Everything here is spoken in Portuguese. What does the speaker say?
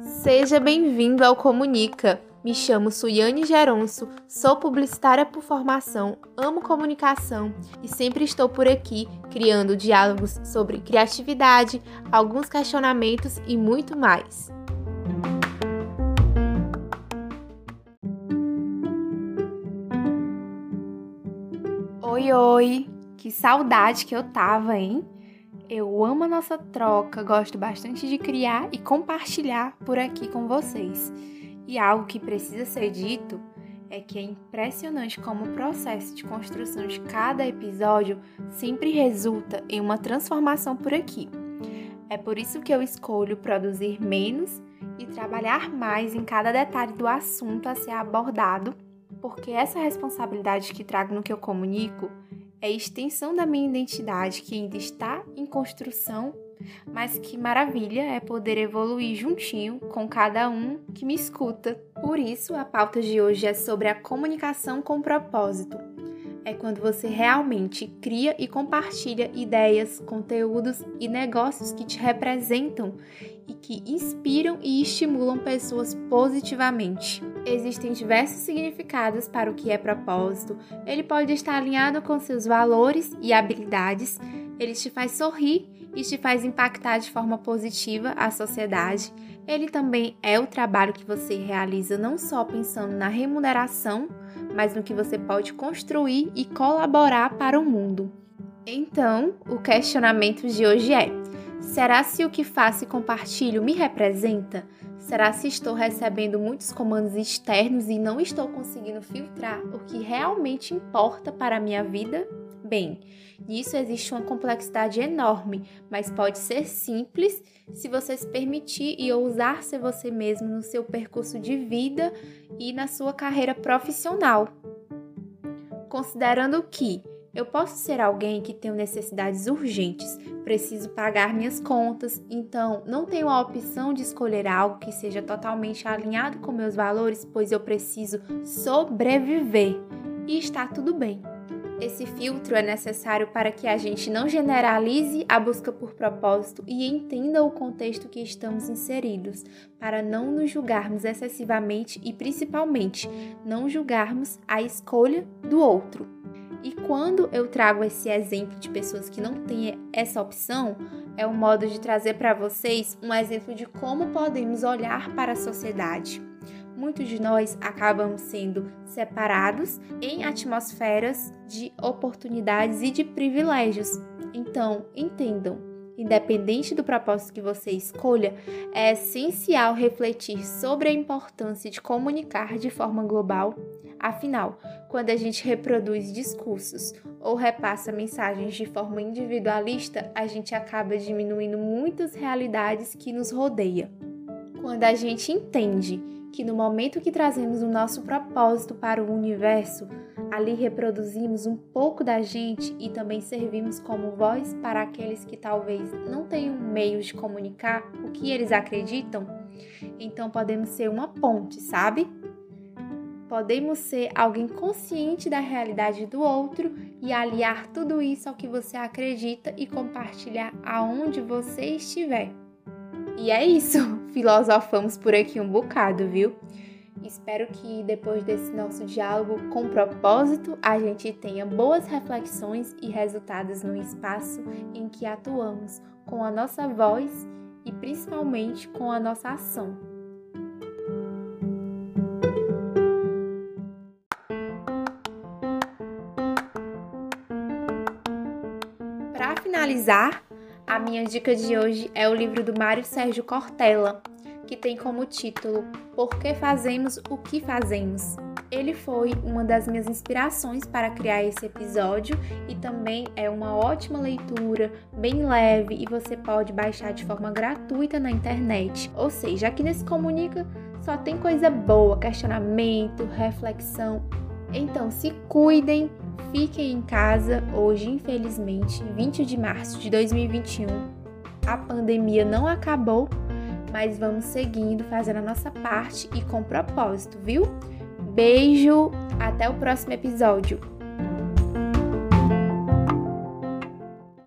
Seja bem-vindo ao Comunica. Me chamo Suiane Geronço, sou publicitária por formação, amo comunicação e sempre estou por aqui criando diálogos sobre criatividade, alguns questionamentos e muito mais. Oi, oi! Que saudade que eu tava, hein? Eu amo a nossa troca, gosto bastante de criar e compartilhar por aqui com vocês. E algo que precisa ser dito é que é impressionante como o processo de construção de cada episódio sempre resulta em uma transformação por aqui. É por isso que eu escolho produzir menos e trabalhar mais em cada detalhe do assunto a ser abordado, porque essa responsabilidade que trago no que eu comunico é extensão da minha identidade que ainda está em construção, mas que maravilha é poder evoluir juntinho com cada um que me escuta. Por isso, a pauta de hoje é sobre a comunicação com propósito. É quando você realmente cria e compartilha ideias, conteúdos e negócios que te representam e que inspiram e estimulam pessoas positivamente. Existem diversos significados para o que é propósito. Ele pode estar alinhado com seus valores e habilidades. Ele te faz sorrir e te faz impactar de forma positiva a sociedade. Ele também é o trabalho que você realiza não só pensando na remuneração, mas no que você pode construir e colaborar para o mundo. Então, o questionamento de hoje é: será se o que faço e compartilho me representa? Será se estou recebendo muitos comandos externos e não estou conseguindo filtrar o que realmente importa para a minha vida? Bem, nisso existe uma complexidade enorme, mas pode ser simples se você se permitir e ousar ser você mesmo no seu percurso de vida e na sua carreira profissional. Considerando que eu posso ser alguém que tenho necessidades urgentes, preciso pagar minhas contas, então não tenho a opção de escolher algo que seja totalmente alinhado com meus valores, pois eu preciso sobreviver. E está tudo bem. Esse filtro é necessário para que a gente não generalize a busca por propósito e entenda o contexto que estamos inseridos, para não nos julgarmos excessivamente e principalmente não julgarmos a escolha do outro. E quando eu trago esse exemplo de pessoas que não têm essa opção, é um modo de trazer para vocês um exemplo de como podemos olhar para a sociedade. Muitos de nós acabamos sendo separados em atmosferas de oportunidades e de privilégios. Então, entendam, independente do propósito que você escolha, é essencial refletir sobre a importância de comunicar de forma global Afinal, quando a gente reproduz discursos ou repassa mensagens de forma individualista, a gente acaba diminuindo muitas realidades que nos rodeiam. Quando a gente entende que no momento que trazemos o nosso propósito para o universo, ali reproduzimos um pouco da gente e também servimos como voz para aqueles que talvez não tenham meios de comunicar o que eles acreditam, então podemos ser uma ponte, sabe? Podemos ser alguém consciente da realidade do outro e aliar tudo isso ao que você acredita e compartilhar aonde você estiver. E é isso, filosofamos por aqui um bocado, viu? Espero que depois desse nosso diálogo com propósito, a gente tenha boas reflexões e resultados no espaço em que atuamos com a nossa voz e principalmente com a nossa ação. Finalizar, a minha dica de hoje é o livro do Mário Sérgio Cortella, que tem como título Por que fazemos o que fazemos? Ele foi uma das minhas inspirações para criar esse episódio e também é uma ótima leitura, bem leve e você pode baixar de forma gratuita na internet. Ou seja, aqui nesse Comunica só tem coisa boa, questionamento, reflexão. Então se cuidem, Fiquem em casa hoje, infelizmente, 20 de março de 2021. A pandemia não acabou, mas vamos seguindo, fazendo a nossa parte e com propósito, viu? Beijo, até o próximo episódio.